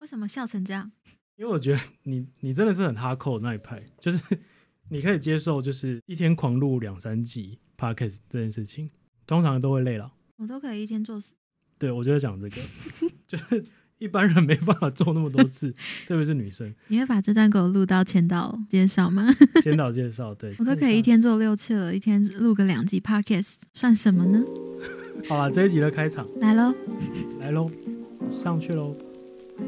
为什么笑成这样？因为我觉得你你真的是很哈扣那一派，就是 你可以接受，就是一天狂录两三集 podcast 这件事情，通常都会累了。我都可以一天做死。对，我就在讲这个，就是一般人没办法做那么多次，特别是女生。你会把这段给我录到签到介绍吗？先导介绍，对我都可以一。天做六次了，一天录个两集 podcast 算什么呢？好了，这一集的开场来喽，来喽，上去喽。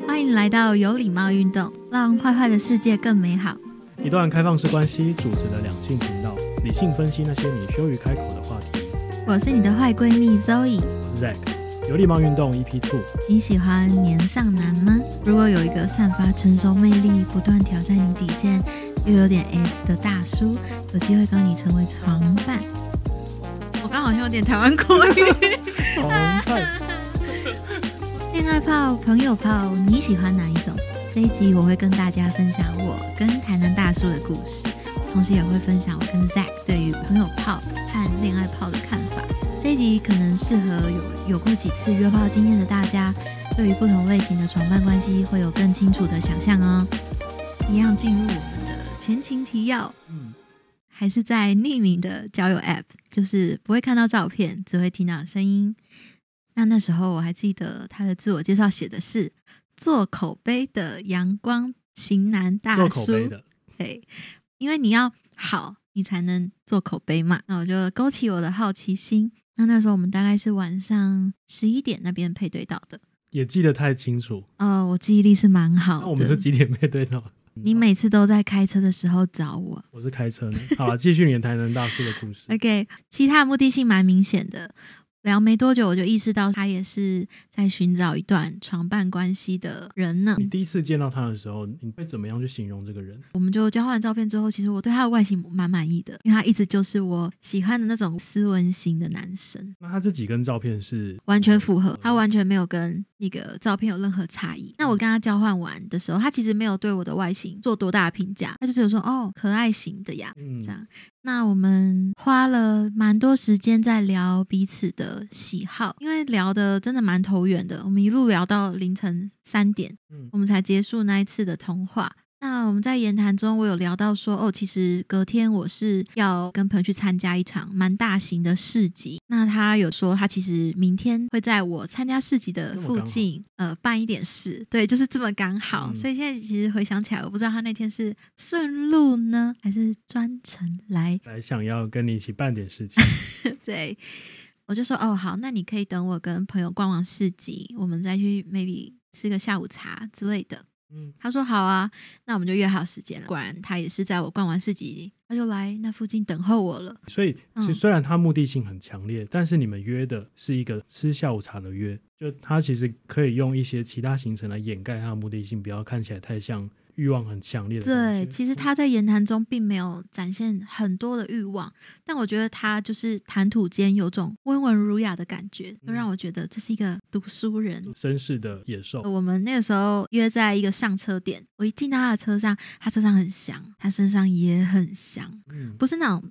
欢迎来到有礼貌运动，让坏坏的世界更美好。一段开放式关系主持的两性频道，理性分析那些你羞于开口的话题。我是你的坏闺蜜 Zoe。我是 Zack，有礼貌运动 EP Two。你喜欢年上男吗？如果有一个散发成熟魅力、不断挑战你底线，又有点 S 的大叔，有机会跟你成为床伴。我刚好像有点台湾口语。床伴，恋爱炮、朋友炮，你喜欢哪一种？这一集我会跟大家分享我跟台南大叔的故事，同时也会分享我跟 Zack 对于朋友炮和恋爱炮的看法。这一集可能适合有有过几次约炮经验的大家，对于不同类型的床伴关系会有更清楚的想象哦。一样进入我们的前情提要，嗯，还是在匿名的交友 App，就是不会看到照片，只会听到声音。那那时候我还记得他的自我介绍写的是做口碑的阳光型男大做叔，口碑的，对，因为你要好，你才能做口碑嘛。那我就勾起我的好奇心。那那时候我们大概是晚上十一点那边配对到的，也记得太清楚。哦，我记忆力是蛮好的。那我们是几点配对到？你每次都在开车的时候找我。我是开车呢。好了，继续你的台南大叔的故事。OK，其他的目的性蛮明显的。聊没多久，我就意识到他也是在寻找一段床伴关系的人呢。你第一次见到他的时候，你会怎么样去形容这个人？我们就交换照片之后，其实我对他的外形蛮满意的，因为他一直就是我喜欢的那种斯文型的男生，那他这几根照片是完全符合，他完全没有跟那个照片有任何差异。那我跟他交换完的时候，他其实没有对我的外形做多大的评价，他就只有说哦，可爱型的呀，嗯这样。那我们花了蛮多时间在聊彼此的喜好，因为聊的真的蛮投缘的，我们一路聊到凌晨三点，嗯我们才结束那一次的通话。那我们在言谈中，我有聊到说，哦，其实隔天我是要跟朋友去参加一场蛮大型的市集。那他有说，他其实明天会在我参加市集的附近，呃，办一点事。对，就是这么刚好。嗯所以现在其实回想起来，我不知道他那天是顺路呢，还是专程来来想要跟你一起办点事情。对，我就说哦好，那你可以等我跟朋友逛完市集，我们再去 maybe 吃个下午茶之类的。嗯，他说好啊，那我们就约好时间了。果然他也是在我逛完市集，他就来那附近等候我了。所以其实嗯虽然他目的性很强烈，但是你们约的是一个吃下午茶的约，就他其实可以用一些其他行程来掩盖他的目的性，不要看起来太像欲望很强烈的对，其实他在言谈中并没有展现很多的欲望，但我觉得他就是谈吐间有种温文儒雅的感觉，就让我觉得这是一个读书人。绅士的野兽，我们那个时候约在一个上车点，我一进到他的车上，他车上很香，他身上也很香，嗯，不是那种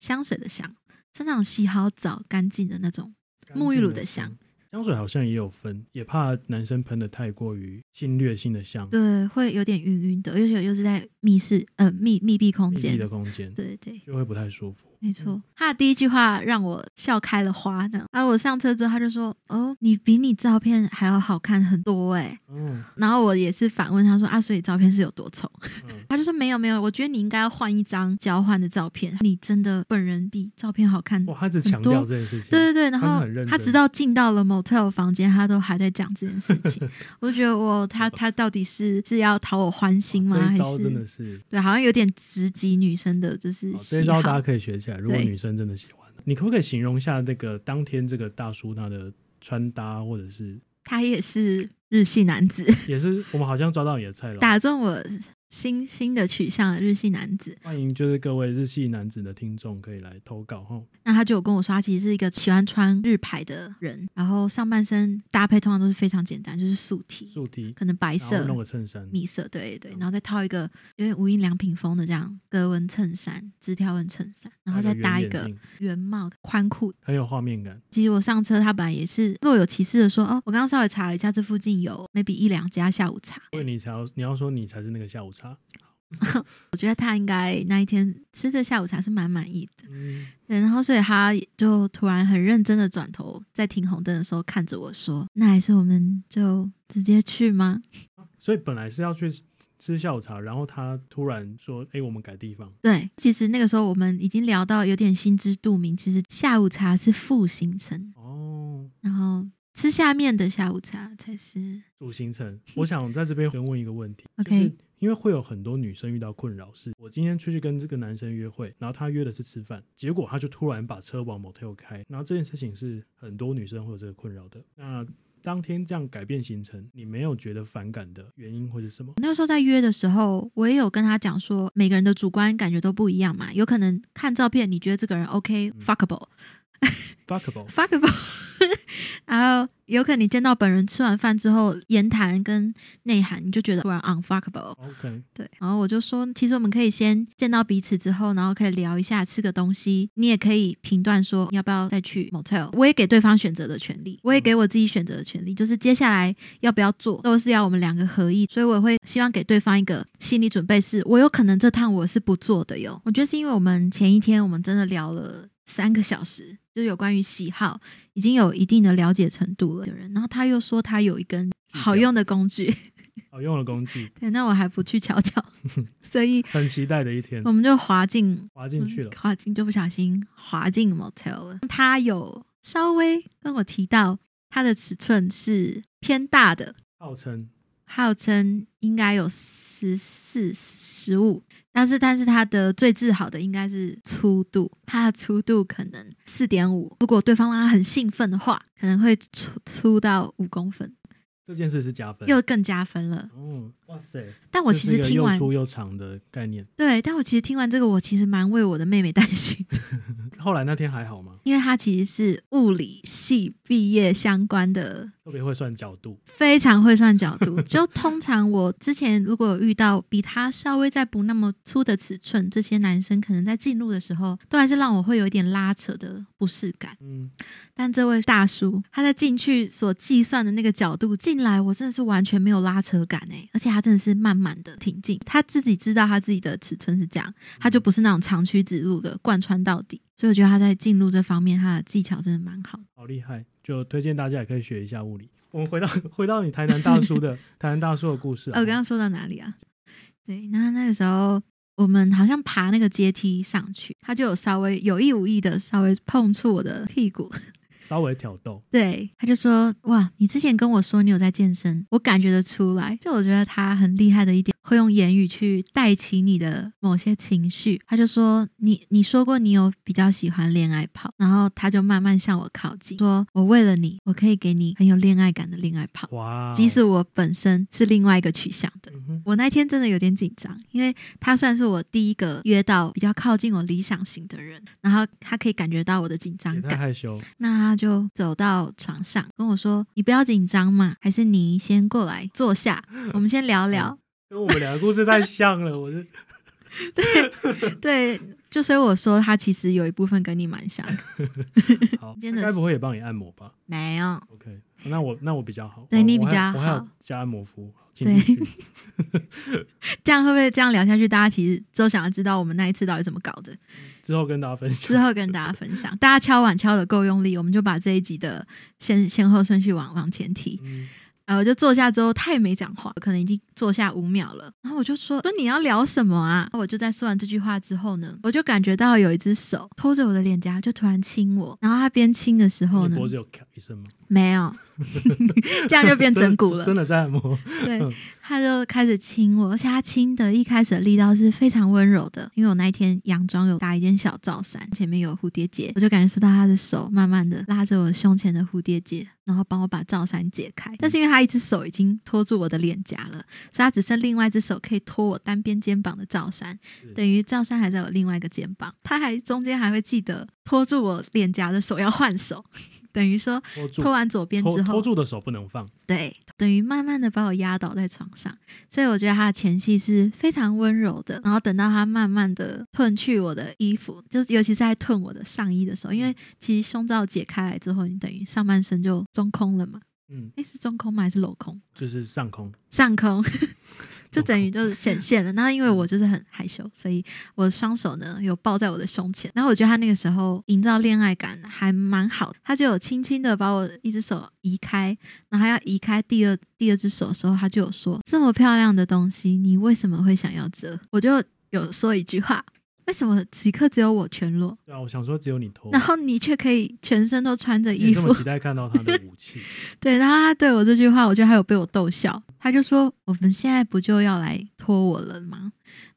香水的香，是那种洗好澡干净的那种沐浴乳的香。香水好像也有分，也怕男生喷的太过于侵略性的香，对，会有点晕晕的，而且又是在密室呃密密闭空间密闭，的空间，对对。就会不太舒服。没错，他的第一句话让我笑开了花呢。啊我上车之后，他就说：“哦，你比你照片还要好看很多哎。嗯” 然后我也是反问他说：“啊，所以照片是有多丑？”嗯，他就说：“没有没有，我觉得你应该要换一张交换的照片，你真的本人比照片好看。哇，他只强调这件事情，对对对，然后他直到进到了 motel 房间，他都还在讲这件事情。我就觉得哇，他他到底是是要讨我欢心吗？还这一招真的是是，对，好像有点直击女生的，就是这一招大家。可以学起来。如果女生真的喜欢，你可不可以形容一下那个当天这个大叔他的穿搭，或者是他也是日系男子，也是我们好像抓到你的菜了，打中我新新的取向的日系男子。欢迎就是各位日系男子的听众可以来投稿哈。那他就有跟我说，他其实是一个喜欢穿日牌的人，然后上半身搭配通常都是非常简单，就是素 T，素 T，可能白色、弄个衬衫，米色，对对，嗯然后再套一个有点无印良品风的这样格纹衬衫、直条纹衬衫，然后再搭一个圆帽、宽裤。很有画面感。其实我上车，他本来也是若有其事的说，哦，我刚刚稍微查了一下，这附近有 maybe 一两家下午茶。因为你才要你要说你才是那个下午茶，我觉得他应该那一天吃这下午茶是蛮满意的。嗯，对，然后所以他就突然很认真的转头，在停红灯的时候看着我说：“那还是我们就直接去吗所以本来是要去吃下午茶，然后他突然说：“哎、我们改地方。？”对，其实那个时候我们已经聊到有点心知肚明，其实下午茶是副行程，”哦，然后吃下面的下午茶才是主行程，我想在这边先问一个问题 OK 就是因为会有很多女生遇到困扰，是我今天出去跟这个男生约会，然后他约的是吃饭，结果他就突然把车往 motel 开，然后这件事情是很多女生会有这个困扰的。那当天这样改变行程，你没有觉得反感的原因会是什么？那时候在约的时候，我也有跟他讲说，每个人的主观感觉都不一样嘛，有可能看照片你觉得这个人 OK 嗯 fuckable，fuckable，fuckable，然后有可能你见到本人吃完饭之后，言谈跟内涵你就觉得突然 unfuckable。OK，对，然后我就说，其实我们可以先见到彼此之后，然后可以聊一下，吃个东西。你也可以评断说要不要再去 motel。我也给对方选择的权利，我也给我自己选择的权利，就是接下来要不要做，都是要我们两个合意。所以我会希望给对方一个心理准备是，我有可能这趟我是不做的哟。我觉得是因为我们前一天我们真的聊了三个小时，就是有关于喜好已经有一定的了解程度了的人，然后他又说他有一根好用的工具。好用的工具，对，那我还不去瞧瞧，所以很期待的一天我，们就滑进滑进去了。滑进就不小心滑进 motel 了。他有稍微跟我提到，它的尺寸是偏大的，号称号称应该有十四、十五，但是但是它的最自豪的应该是粗度，它的粗度可能四点五，如果对方让他很兴奋的话，可能会粗粗到五公分，这件事是加分，又更加分了。哦，哇塞！但我其实听完又粗又长的概念。对，但我其实听完这个，我其实蛮为我的妹妹担心的，后来那天还好吗？因为她其实是物理系毕业相关的，特别会算角度，非常会算角度。就通常我之前如果有遇到比他稍微再不那么粗的尺寸，这些男生可能在进入的时候，都还是让我会有一点拉扯的不适感。嗯，但这位大叔他在进去所计算的那个角度进来，我真的是完全没有拉扯感哎，而且他真的是慢慢的挺进，他自己知道他自己的尺寸是这样，他就不是那种长驱直入的贯穿到底，所以我觉得他在进入这方面他的技巧真的蛮好的。好厉害，就推荐大家也可以学一下物理。我们回到 回到你台南大叔的 台南大叔的故事、啊。哦我刚刚说到哪里啊？对，那那个时候我们好像爬那个阶梯上去，他就有稍微有意无意的稍微碰触我的屁股，稍微挑逗，对，他就说：“哇，你之前跟我说你有在健身，我感觉得出来。就我觉得他很厉害的一点，会用言语去带起你的某些情绪。他就说：你你说过你有比较喜欢恋爱跑，然后他就慢慢向我靠近，说我为了你，我可以给你很有恋爱感的恋爱跑，哇哦，即使我本身是另外一个取向的。”嗯我那天真的有点紧张，因为他算是我第一个约到比较靠近我理想型的人，然后他可以感觉到我的紧张感。害羞，那他就走到床上跟我说：“你不要紧张嘛，还是你先过来坐下，我们先聊聊。跟我们两个故事太像了，我是对对，就所以我说他其实有一部分跟你蛮像的，好，真的该不会也帮你按摩吧没有。？OK，那我那我比较好，对我我还你比较我还有好加按摩服务，请继续。这样会不会这样聊下去？大家其实都想要知道我们那一次到底怎么搞的，之后跟大家分享之。后跟大家分享。大家敲碗敲的够用力，我们就把这一集的先先后顺序往往前提。嗯，然后我就坐下之后，他也没讲话，可能已经坐下五秒了。然后我就说：“说你要聊什么啊？”我就在说完这句话之后呢，我就感觉到有一只手托着我的脸颊，就突然亲我。然后他边亲的时候呢，你脖子有咔一声吗？没有，这样就变整蛊了。真的在按摩。对，他就开始亲我，而且他亲的一开始的力道是非常温柔的，因为我那一天洋装有搭一件小罩衫，前面有蝴蝶结，我就感受到他的手慢慢的拉着我胸前的蝴蝶结，然后帮我把罩衫解开。但是因为他一只手已经托住我的脸颊了，所以他只剩另外一只手可以托我单边肩膀的罩衫，等于罩衫还在我另外一个肩膀，他还中间还会记得托住我脸颊的手要换手。等于说，拖完左边之后，拖住的手不能放。对，等于慢慢的把我压倒在床上。所以我觉得他的前戏是非常温柔的。然后等到他慢慢的褪去我的衣服，就是尤其是在褪我的上衣的时候，因为其实胸罩解开来之后，你等于上半身就中空了嘛。嗯，哎，是中空吗？还是镂空？就是上空。上空。就等于就是显现了，然后因为我就是很害羞，所以我的双手呢有抱在我的胸前，然后我觉得他那个时候营造恋爱感还蛮好，他就有轻轻的把我一只手移开，然后要移开第二第二只手的时候，他就有说这么漂亮的东西，你为什么会想要这？我就有说一句话。为什么此刻只有我全裸？对啊，我想说只有你脱，然后你却可以全身都穿着衣服。这么期待看到他的武器。对，然后他对我这句话，我觉得他有被我逗笑。他就说：“我们现在不就要来脱我了吗？”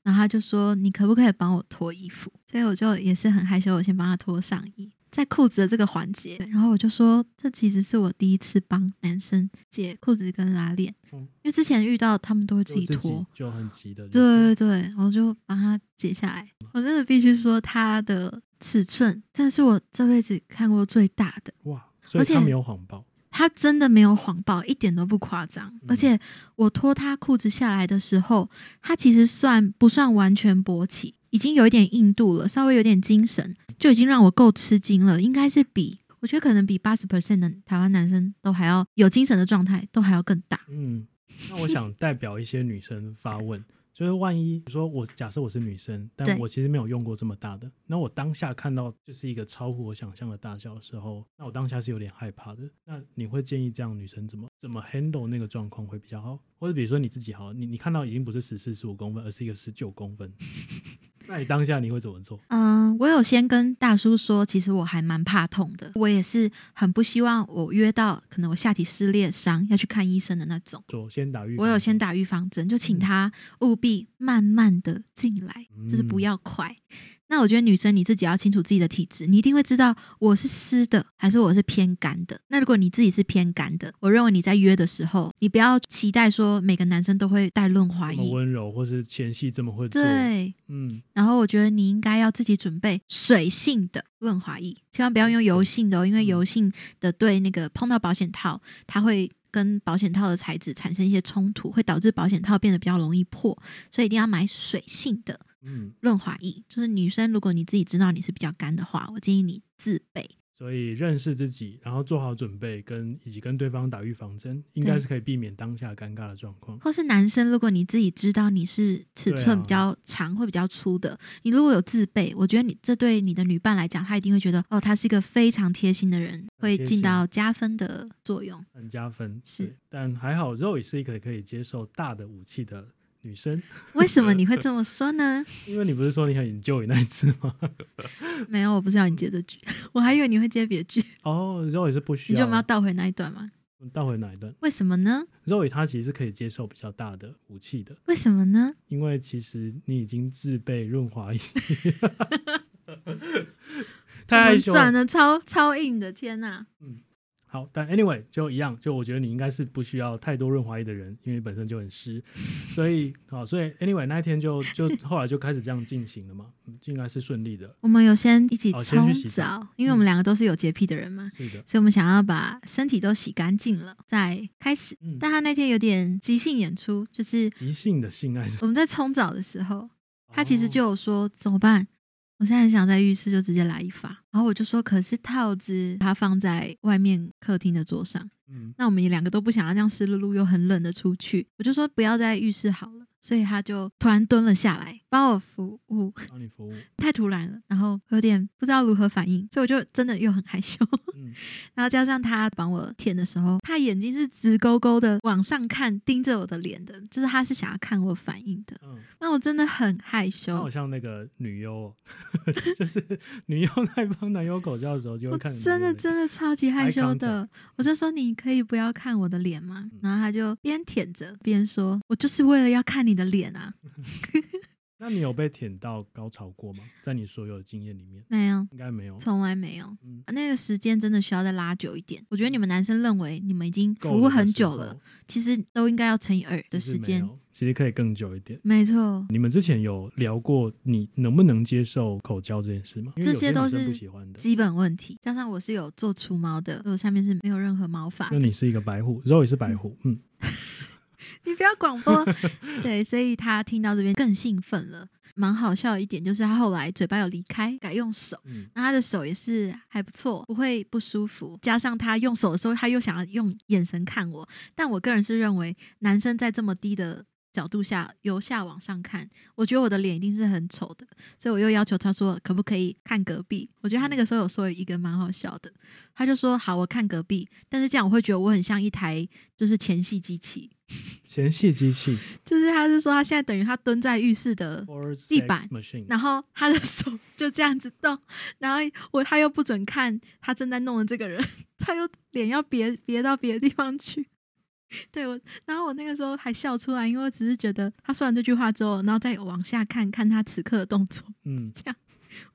然后他就说：“你可不可以帮我脱衣服？”所以我就也是很害羞，我先帮他脱上衣。在裤子的这个环节，然后我就说，这其实是我第一次帮男生解裤子跟拉链，因为之前遇到他们都会自己脱，就很急的。对对对，我就把它解下来。我真的必须说，它的尺寸真的是我这辈子看过最大的哇！而且他没有谎报，他真的没有谎报，一点都不夸张。而且我脱他裤子下来的时候，他其实算不算完全勃起？已经有一点硬度了，稍微有点精神，就已经让我够吃惊了。应该是比我觉得可能比八十 percent 的台湾男生都还要有精神的状态，都还要更大。嗯，那我想代表一些女生发问。就是万一说，我假设我是女生，但我其实没有用过这么大的，那我当下看到就是一个超乎我想象的大小的时候，那我当下是有点害怕的。那你会建议这样女生怎么怎么 handle 那个状况会比较好？或者比如说你自己好，你你看到已经不是十四十五公分，而是一个十九公分。那你当下你会怎么做？嗯，我有先跟大叔说，其实我还蛮怕痛的，我也是很不希望我约到可能我下体撕裂伤要去看医生的那种。做先打预，我有先打预防针，就请他务必慢慢的进来，就是不要快。那我觉得女生你自己要清楚自己的体质，你一定会知道我是湿的还是我是偏干的。那如果你自己是偏干的，我认为你在约的时候，你不要期待说每个男生都会带润滑液，温柔或是前戏这么会做。对，嗯。然后我觉得你应该要自己准备水性的润滑液，千万不要用油性的，哦，因为油性的对那个碰到保险套，它会跟保险套的材质产生一些冲突，会导致保险套变得比较容易破，所以一定要买水性的。嗯，润滑液就是女生，如果你自己知道你是比较干的话，我建议你自备。所以认识自己，然后做好准备，跟以及跟对方打预防针，应该是可以避免当下尴尬的状况。或是男生，如果你自己知道你是尺寸比较长会比较粗的，你如果有自备，我觉得你这对你的女伴来讲，她一定会觉得哦，他是一个非常贴心的人，会尽到加分的作用，很加分。是，但还好，肉也是一个可以接受大的武器的。女生，为什么你会这么说呢？因为你不是说你很研究你那一次吗？没有，我不是要你接这句，我还以为你会接别句。哦，肉也是不需要。你就我们要倒回那一段吗？倒回哪一段？为什么呢？肉也他其实是可以接受比较大的武器的。为什么呢？因为其实你已经自备润滑液。太转的超超硬的，天哪！嗯。好，但 anyway 就一样，就我觉得你应该是不需要太多润滑液的人，因为本身就很湿，所以好，所以 anyway 那一天就就 后来就开始这样进行了嘛，应该是顺利的。我们有先一起冲澡，因为我们两个都是有洁癖的人嘛，是的，所以我们想要把身体都洗干净了再开始。但他那天有点即兴演出，就是即兴的性爱。我们在冲澡的时候，他其实就有说怎么办。我现在很想在浴室就直接来一发，然后我就说，可是套子它放在外面客厅的桌上，嗯，那我们两个都不想要这样湿漉漉又很冷的出去，我就说不要在浴室好了，所以他就突然蹲了下来，帮我服务，帮你服务。太突然了，然后有点不知道如何反应，所以我就真的又很害羞。嗯，然后加上他帮我舔的时候，他眼睛是直勾勾的往上看，盯着我的脸的，就是他是想要看我反应的。嗯，那我真的很害羞好，像那个女优哦，就是女优在帮男友狗叫的时候，就会看着真的真的超级害羞的。我就说你可以不要看我的脸吗？嗯然后他就边舔着边说：“我就是为了要看你的脸啊。那你有被舔到高潮过吗？在你所有的经验里面，”没有，应该没有。从来没有。嗯，那个时间真的需要再拉久一点。我觉得你们男生认为你们已经服务很久了候，其实都应该要乘以二的时间。其实可以更久一点。没错，你们之前有聊过你能不能接受口交这件事吗？这些都是不喜欢的。基本问题。加上我是有做除毛的，我下面是没有任何毛发那。你是一个白虎，肉也是白虎，嗯，你 不要广播。对，所以他听到这边更兴奋了。蛮好笑的一点就是他后来嘴巴有离开，改用手。嗯，那他的手也是还不错，不会不舒服。加上他用手的时候，他又想要用眼神看我，但我个人是认为，男生在这么低的角度下由下往上看，我觉得我的脸一定是很丑的，所以我又要求他说可不可以看隔壁。我觉得他那个时候有说一个蛮好笑的，他就说好，我看隔壁，但是这样我会觉得我很像一台就是前戏机器，前戏机器。就是他是说他现在等于他蹲在浴室的地板然后他的手就这样子动，然后我他又不准看他正在弄的这个人，他又脸要别别到别的地方去。对我，然后我那个时候还笑出来，因为我只是觉得他说完这句话之后，然后再往下看看他此刻的动作，嗯，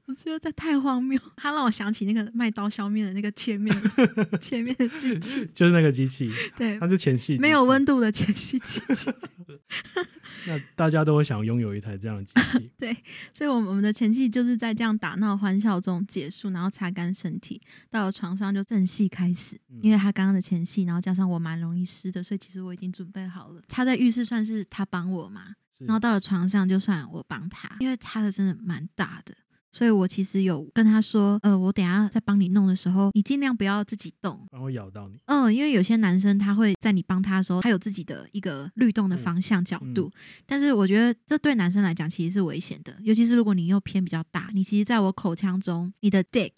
我觉得这太荒谬。他让我想起那个卖刀削面的那个切面 切面的机器，就是那个机器，对它，是前戏，没有温。度的前戏机器。那大家都会想拥有一台这样的机器，对，所以，我们我们的前戏就是在这样打闹欢笑中结束，然后擦干身体，到了床上就正戏开始。嗯因为他刚刚的前戏，然后加上我蛮容易湿的，所以其实我已经准备好了。他在浴室算是他帮我嘛，然后到了床上就算我帮他，因为他的真的蛮大的。所以我其实有跟他说，呃，我等下在帮你弄的时候，你尽量不要自己动，然后会咬到你。嗯，因为有些男生他会在你帮他的时候，他有自己的一个律动的方向角度，但是我觉得这对男生来讲其实是危险的，尤其是如果你又偏比较大，你其实在我口腔中，你的 dick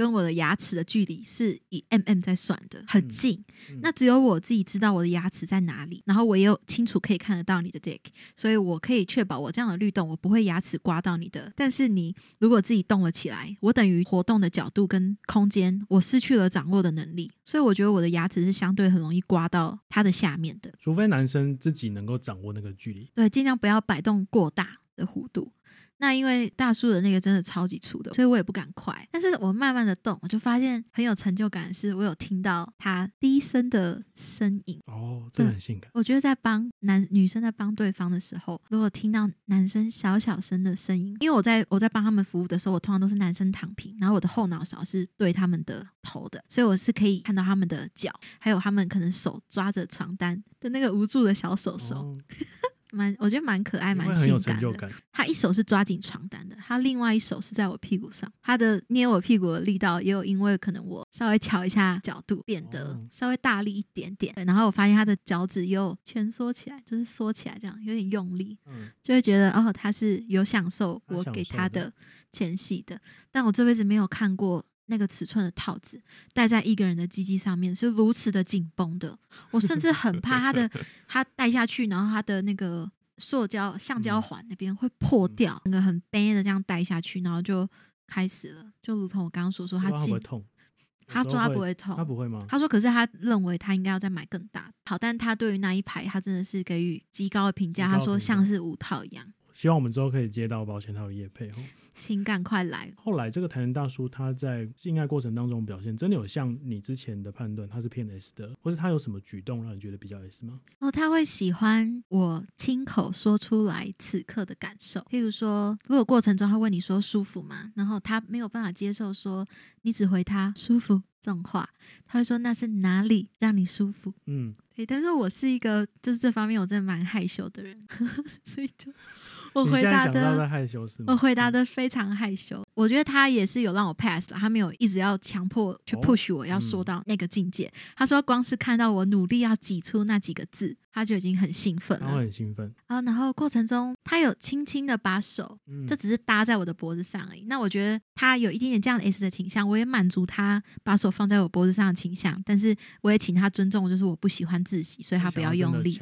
跟我的牙齿的距离是以 mm 在算的，很嗯近。嗯那只有我自己知道我的牙齿在哪里，然后我也有清楚可以看得到你的 dick，所以我可以确保我这样的律动，我不会牙齿刮到你的。但是你如果自己动了起来，我等于活动的角度跟空间，我失去了掌握的能力，所以我觉得我的牙齿是相对很容易刮到它的下面的。除非男生自己能够掌握那个距离，对，尽量不要摆动过大的弧度。那因为大叔的那个真的超级粗的，所以我也不敢快。但是我慢慢的动，我就发现很有成就感是，我有听到他低声的声音。哦，这很性感。我觉得在帮男女生在帮对方的时候，如果听到男生小小声的声音，因为我在我在帮他们服务的时候，我通常都是男生躺平，然后我的后脑勺是对他们的头的，所以我是可以看到他们的脚，还有他们可能手抓着床单的那个无助的小手手，哦，蛮我觉得蛮可爱，蛮性感的。感。他一手是抓紧床单的，他另外一手是在我屁股上。他的捏我屁股的力道也有因为可能我稍微调一下角度变得哦稍微大力一点点。对然后我发现他的脚趾又蜷缩起来，就是缩起来这样，有点用力，嗯，就会觉得哦，他是有享受我给他的前戏的。但我这辈子没有看过。那个尺寸的套子戴在一个人的鸡鸡上面是如此的紧绷的，我甚至很怕他的 他戴下去，然后他的那个塑胶橡胶嗯环那边会破嗯掉，那个很悲的这样戴下去，然后就开始了，就如同我刚刚所说，他紧不会痛？他说他不会痛，他不会吗？他说：“可是他认为他应该要再买更大的。好，但他对于那一排，他真的是给予极高的评价。他说像是五套一样，希望我们之后可以接到保险套的业配哦。请赶快来。后来这个台南大叔他在性爱过程当中表现，真的有像你之前的判断他是偏 S 的，或是他有什么举动让你觉得比较 S 吗？哦，他会喜欢我亲口说出来此刻的感受。譬如说，如果过程中他问你说舒服吗？然后他没有办法接受说你只回他舒服这种话，他会说那是哪里让你舒服？嗯，对，但是我是一个就是这方面我真的蛮害羞的人，所以就我回答的。害羞是吗？我回答的非常害羞，我觉得他也是有让我 pass 了，他没有一直要强迫去哦 push 我要说嗯到那个境界。他说光是看到我努力要挤出那几个字，他就已经很兴奋了很兴奋。啊。然后过程中他有轻轻的把手嗯，就只是搭在我的脖子上而已。那我觉得他有一点点这样的 S 的倾向，我也满足他把手放在我脖子上的倾向，但是我也请他尊重，就是我不喜欢窒息，所以他不要用力。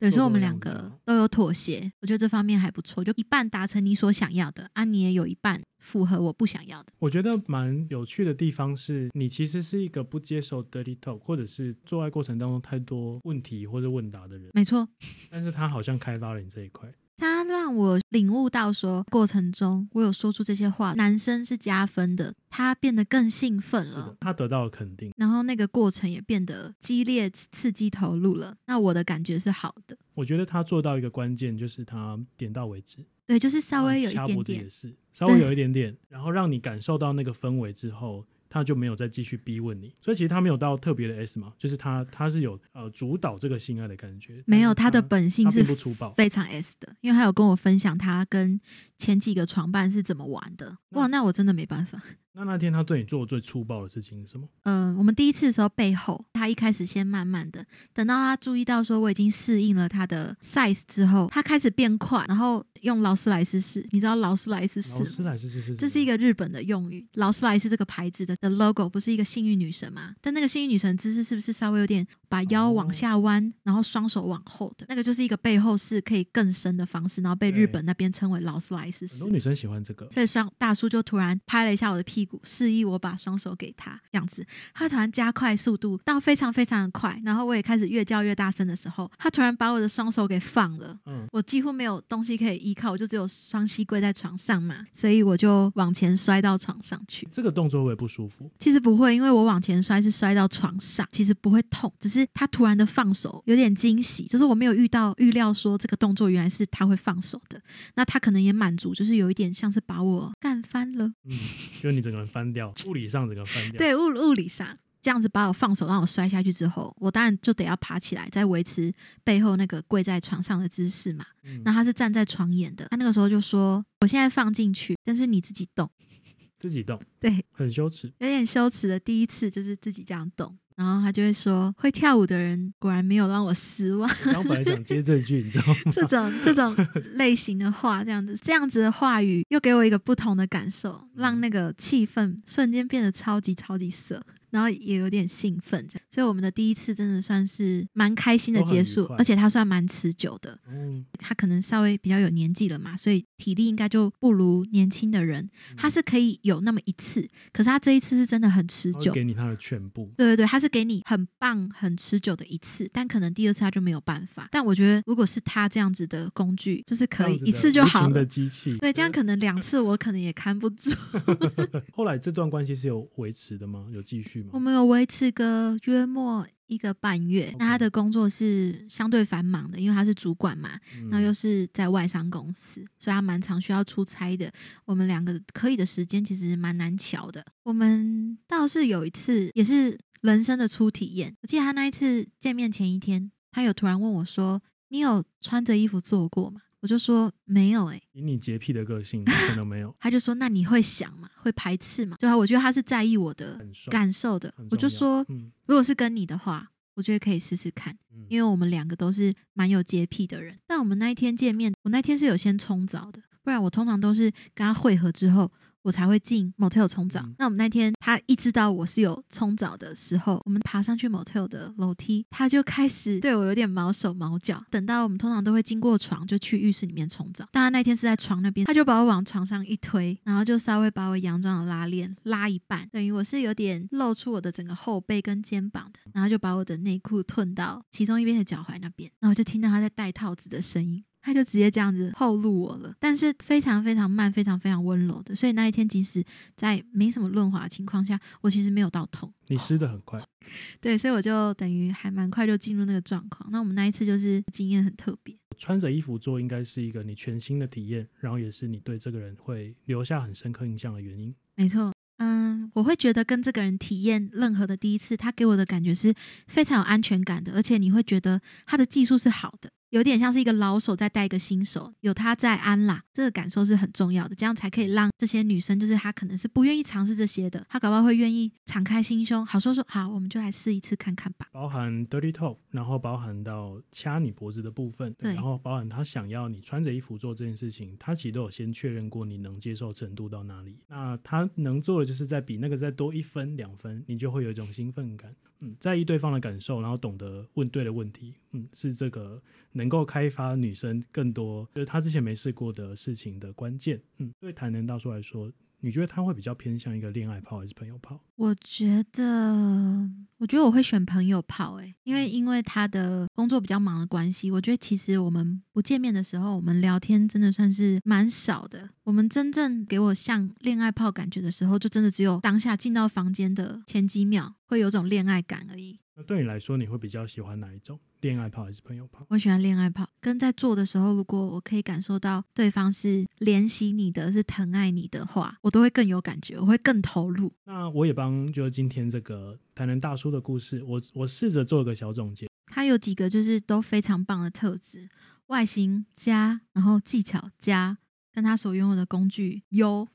对，做所以我们两个都有妥协，我觉得这方面还不错，就一半达成你所想要的，啊，你也有一半符合我不想要的。我觉得蛮有趣的地方是，你其实是一个不接受 dirty talk，或者是做爱过程当中太多问题或者问答的人，没错，但是他好像开发了你这一块。他让我领悟到说，过程中我有说出这些话，男生是加分的，他变得更兴奋了。，他得到了肯定。然后那个过程也变得激烈、刺激、投入了。那我的感觉是好的，我觉得他做到一个关键，就是他点到为止，对，就是稍微有一点点，是，稍微有一点点，然后让你感受到那个氛围之后，他就没有再继续逼问你。所以其实他没有到特别的 S 嘛，就是他他是有呃主导这个性爱的感觉，没有他的本性是不粗暴。非常 S 的，因为他有跟我分享他跟前几个床伴是怎么玩的。哇，那我真的没办法。那那天他对你做的最粗暴的事情是什么？嗯、我们第一次的时候背后，他一开始先慢慢的，等到他注意到说我已经适应了他的 size 之后，他开始变快，然后用劳斯莱斯式，你知道劳斯莱斯式？劳斯莱斯是是，这是一个日本的用语，劳斯莱斯这个牌子的的 logo 不是一个幸运女神吗？但那个幸运女神姿势是不是稍微有点把腰往下弯，然后双手往后的那个就是一个背后式可以更深的方式，然后被日本那边称为劳斯莱斯式很多。女生喜欢这个。所以双大叔就突然拍了一下我的屁股，示意我把双手给他，这样子。他突然加快速度到非常非常的快，然后我也开始越叫越大声的时候，他突然把我的双手给放了。嗯，我几乎没有东西可以依靠，我就只有双膝跪在床上嘛，所以我就往前摔到床上去。这个动作会不舒服？其实不会，因为我往前摔是摔到床上，其实不会痛，只是他突然的放手有点惊喜，就是我没有遇到预料说这个动作原来是他会放手的，那他可能也满足，就是有一点像是把我干翻了，嗯，就你整个翻掉，物理上整个翻掉。，对物物理上。这样子把我放手，让我摔下去之后，我当然就得要爬起来，再维持背后那个跪在床上的姿势嘛。嗯那他是站在床沿的，他那个时候就说：“我现在放进去，但是你自己动。自己动，”对，很羞耻。有点羞耻的第一次就是自己这样动，然后他就会说：“会跳舞的人果然没有让我失望。我刚本来想接这句，你知道吗？” 这种这种类型的话，这样子这样子的话语，又给我一个不同的感受，让那个气氛瞬间变得超级超级色。然后也有点兴奋，这样，所以我们的第一次真的算是蛮开心的结束，而且他算蛮持久的。嗯，他可能稍微比较有年纪了嘛，所以体力应该就不如年轻的人。嗯他是可以有那么一次，可是他这一次是真的很持久。给你他的全部。对对对，他是给你很棒、很持久的一次，但可能第二次他就没有办法。但我觉得，如果是他这样子的工具，就是可以一次就好的。机器。对，这样可能两次我可能也看不住。后来这段关系是有维持的吗？有继续吗我？们有维持个约莫一个半月。那他的工作是相对繁忙的，因为他是主管嘛，然后又嗯是在外商公司，所以他蛮常需要出差的。我们两个可以的时间其实蛮难瞧的。我们倒是有一次也是人生的初体验。我记得他那一次见面前一天，他有突然问我说：“你有穿着衣服做过吗？”我就说没有、欸，以你洁癖的个性，可能没有。他就说：“那你会想吗？会排斥吗？”对啊，我觉得他是在意我的很帅感受的。我就说，嗯如果是跟你的话，我觉得可以试试看。嗯，因为我们两个都是蛮有洁癖的人。但我们那一天见面，我那天是有先冲澡的，不然我通常都是跟他会合之后。我才会进 motel 冲澡。嗯那我们那天他一知道我是有冲澡的时候，我们爬上去 motel 的楼梯，他就开始对我有点毛手毛脚。等到我们通常都会经过床，就去浴室里面冲澡。但他那天是在床那边，他就把我往床上一推，然后就稍微把我洋装的拉链拉一半，等于我是有点露出我的整个后背跟肩膀的，然后就把我的内裤褪到其中一边的脚踝那边，然后就听到他在戴套子的声音。他就直接这样子后入我了，但是非常非常慢，非常非常温柔的，所以那一天即使在没什么润滑的情况下，我其实没有到痛。你湿的很快，对，所以我就等于还蛮快就进入那个状况。那我们那一次就是经验很特别，穿着衣服做应该是一个你全新的体验，然后也是你对这个人会留下很深刻印象的原因。没错。嗯，我会觉得跟这个人体验任何的第一次，他给我的感觉是非常有安全感的，而且你会觉得他的技术是好的，有点像是一个老手在带一个新手，有他在安啦，这个感受是很重要的，这样才可以让这些女生，就是她可能是不愿意尝试这些的，她搞不好会愿意敞开心胸，好说说好，我们就来试一次看看吧。包含 dirty talk，然后包含到掐你脖子的部分，对然后包含他想要你穿着衣服做这件事情，他其实都有先确认过你能接受程度到哪里。那他能做的就是在比那个再多一分两分，你就会有一种兴奋感，嗯，在意对方的感受，然后懂得问对的问题，嗯，是这个能够开发女生更多就是她之前没试过的事情的关键，嗯，对台南大叔来说。你觉得他会比较偏向一个恋爱炮还是朋友炮？我觉得，我觉得我会选朋友炮，诶，因为因为他的工作比较忙的关系，我觉得其实我们不见面的时候，我们聊天真的算是蛮少的。我们真正给我像恋爱泡感觉的时候，就真的只有当下进到房间的前几秒会有种恋爱感而已。那对你来说，你会比较喜欢哪一种？恋爱泡还是朋友泡？我喜欢恋爱泡，跟在做的时候，如果我可以感受到对方是怜惜你的，是疼爱你的话，我都会更有感觉，我会更投入。那我也帮就是今天这个台南大叔的故事，我我试着做个小总结。他有几个就是都非常棒的特质，外形加，然后技巧加。跟他所拥有的工具优。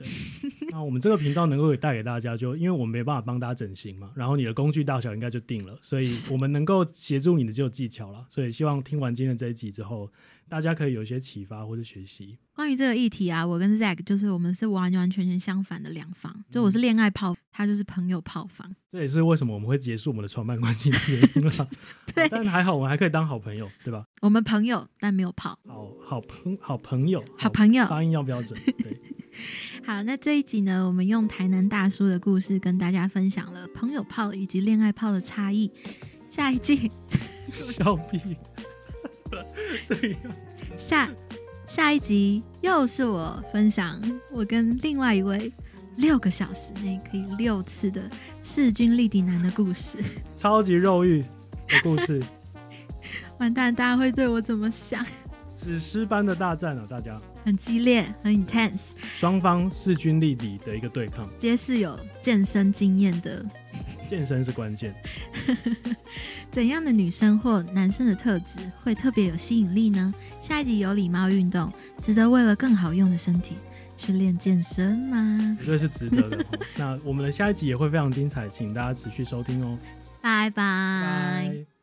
那我们这个频道能够带给大家，就因为我们没办法帮大家整形嘛，然后你的工具大小应该就定了，所以 我们能够协助你的就有技巧了。所以希望听完今天这一集之后。大家可以有一些启发或者学习。关于这个议题啊，我跟 Zack 就是我们是完完全全相反的两方。就我是恋爱炮，他就是朋友炮房。这也是为什么我们会结束我们的创办关系的原因了。对，但还好我们还可以当好朋友，对吧？我们朋友，但没有炮。好好朋好朋友，好朋友，发音要标准。对。好，那这一集呢，我们用台南大叔的故事跟大家分享了朋友炮以及恋爱炮的差异。下一季，笑屁。这样，下下一集又是我分享我跟另外一位六个小时内可以六次的势均力敌男的故事，超级肉欲的故事。完蛋，大家会对我怎么想？史诗般的大战啊，大家很激烈，很 intense，双方势均力敌的一个对抗，皆是有健身经验的。健身是关键。怎样的女生或男生的特质会特别有吸引力呢？下一集有礼貌运动，值得为了更好用的身体去练健身吗？绝对是值得的。那我们的下一集也会非常精彩，请大家持续收听哦。拜拜。